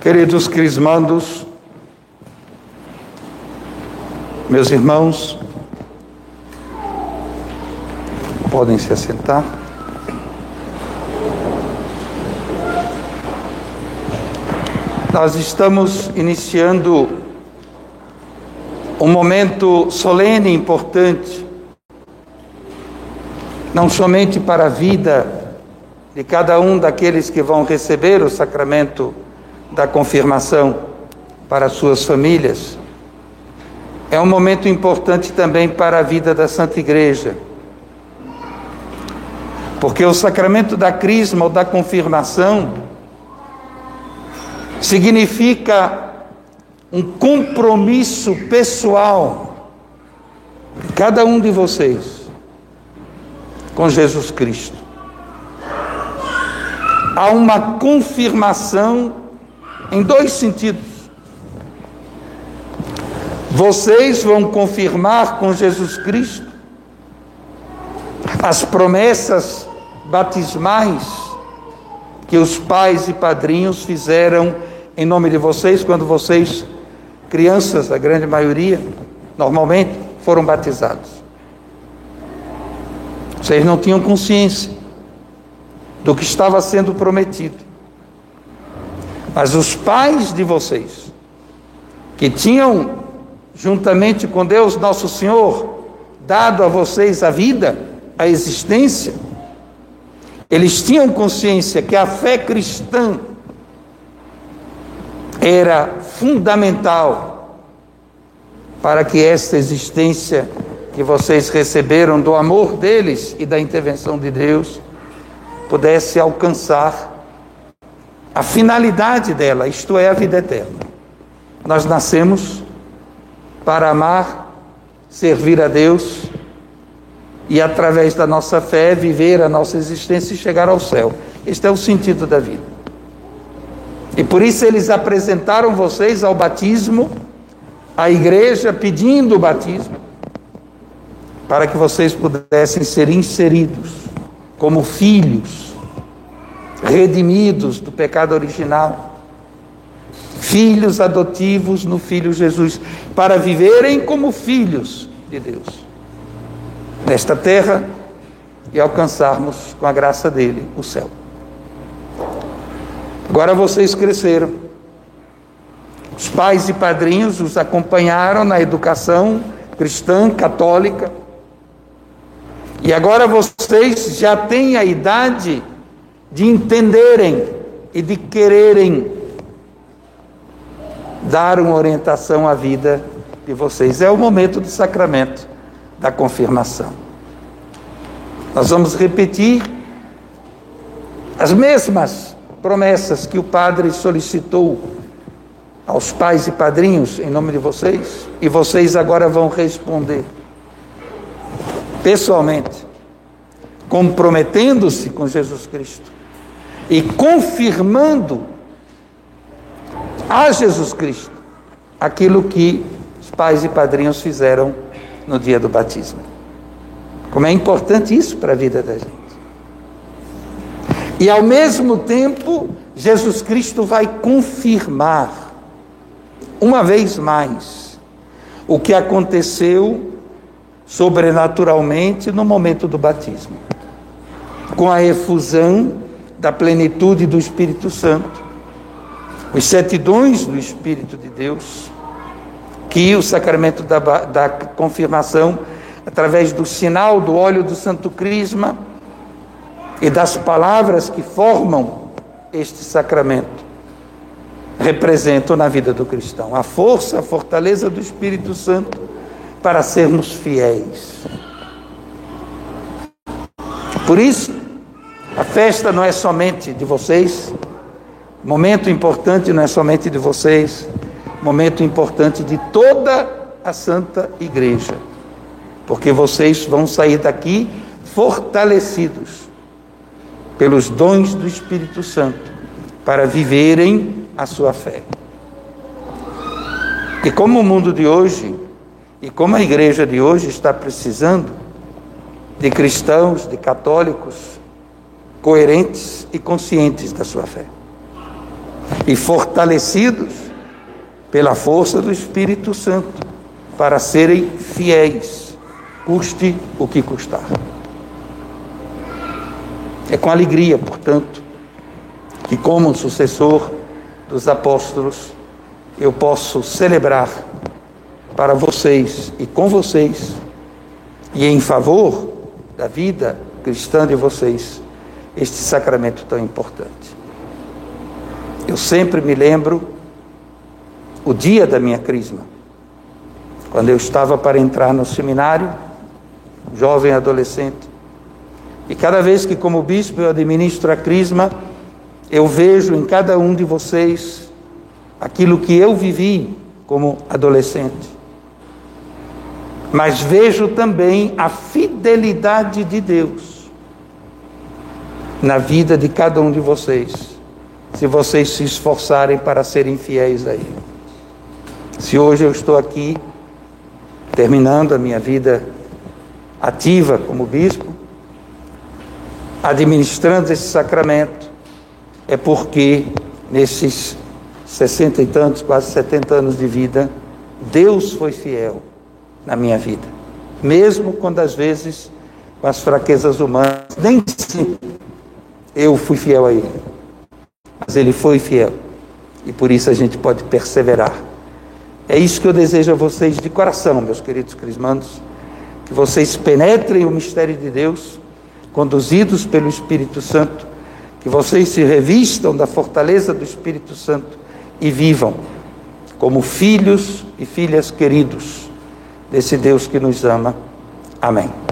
Queridos crismandos, meus irmãos, podem se assentar. Nós estamos iniciando um momento solene e importante, não somente para a vida de cada um daqueles que vão receber o sacramento da confirmação para suas famílias. É um momento importante também para a vida da Santa Igreja. Porque o sacramento da crisma ou da confirmação significa um compromisso pessoal de cada um de vocês com Jesus Cristo. Há uma confirmação em dois sentidos. Vocês vão confirmar com Jesus Cristo as promessas batismais que os pais e padrinhos fizeram em nome de vocês quando vocês, crianças, a grande maioria, normalmente, foram batizados. Vocês não tinham consciência do que estava sendo prometido. Mas os pais de vocês, que tinham, juntamente com Deus Nosso Senhor, dado a vocês a vida, a existência, eles tinham consciência que a fé cristã era fundamental para que esta existência que vocês receberam do amor deles e da intervenção de Deus pudesse alcançar a finalidade dela, isto é, a vida eterna. Nós nascemos para amar, servir a Deus e, através da nossa fé, viver a nossa existência e chegar ao céu. Este é o sentido da vida. E por isso eles apresentaram vocês ao batismo, à igreja, pedindo o batismo, para que vocês pudessem ser inseridos como filhos redimidos do pecado original, filhos adotivos no Filho Jesus, para viverem como filhos de Deus nesta terra e alcançarmos, com a graça dele, o céu. Agora vocês cresceram. Os pais e padrinhos os acompanharam na educação cristã, católica. E agora vocês já têm a idade de entenderem e de quererem dar uma orientação à vida de vocês. É o momento do sacramento da confirmação. Nós vamos repetir as mesmas promessas que o padre solicitou aos pais e padrinhos em nome de vocês, e vocês agora vão responder pessoalmente, comprometendo-se com Jesus Cristo e confirmando a Jesus Cristo aquilo que os pais e padrinhos fizeram no dia do batismo. Como é importante isso para a vida da gente. E ao mesmo tempo, Jesus Cristo vai confirmar, uma vez mais, o que aconteceu sobrenaturalmente no momento do batismo, com a efusão da plenitude do Espírito Santo, os sete dons do Espírito de Deus, que o sacramento da, da confirmação, através do sinal do óleo do Santo Crisma e das palavras que formam este sacramento, representam na vida do cristão a força, a fortaleza do Espírito Santo para sermos fiéis. Por isso, a festa não é somente de vocês, momento importante não é somente de vocês, momento importante de toda a Santa Igreja, porque vocês vão sair daqui fortalecidos pelos dons do Espírito Santo para viverem a sua fé. E como o mundo de hoje e como a igreja de hoje está precisando de cristãos, de católicos, coerentes e conscientes da sua fé. e fortalecidos pela força do Espírito Santo para serem fiéis, custe o que custar. É com alegria, portanto, que, como sucessor dos apóstolos, eu posso celebrar para vocês e com vocês, e em favor da vida cristã de vocês, este sacramento tão importante. Eu sempre me lembro o dia da minha crisma, quando eu estava para entrar no seminário, jovem adolescente, e cada vez que, como bispo, eu administro a crisma, eu vejo em cada um de vocês aquilo que eu vivi como adolescente mas vejo também a fidelidade de Deus na vida de cada um de vocês, se vocês se esforçarem para serem fiéis a Ele. Se hoje eu estou aqui, terminando a minha vida ativa como bispo, administrando esse sacramento, é porque nesses sessenta e tantos, quase setenta anos de vida, Deus foi fiel na minha vida. Mesmo quando às vezes com as fraquezas humanas, nem sempre eu fui fiel a Ele. Mas Ele foi fiel. E por isso a gente pode perseverar. É isso que eu desejo a vocês de coração, meus queridos crismandos. Que vocês penetrem o mistério de Deus, conduzidos pelo Espírito Santo. Que vocês se revistam da fortaleza do Espírito Santo e vivam como filhos e filhas queridos desse Deus que nos ama. Amém.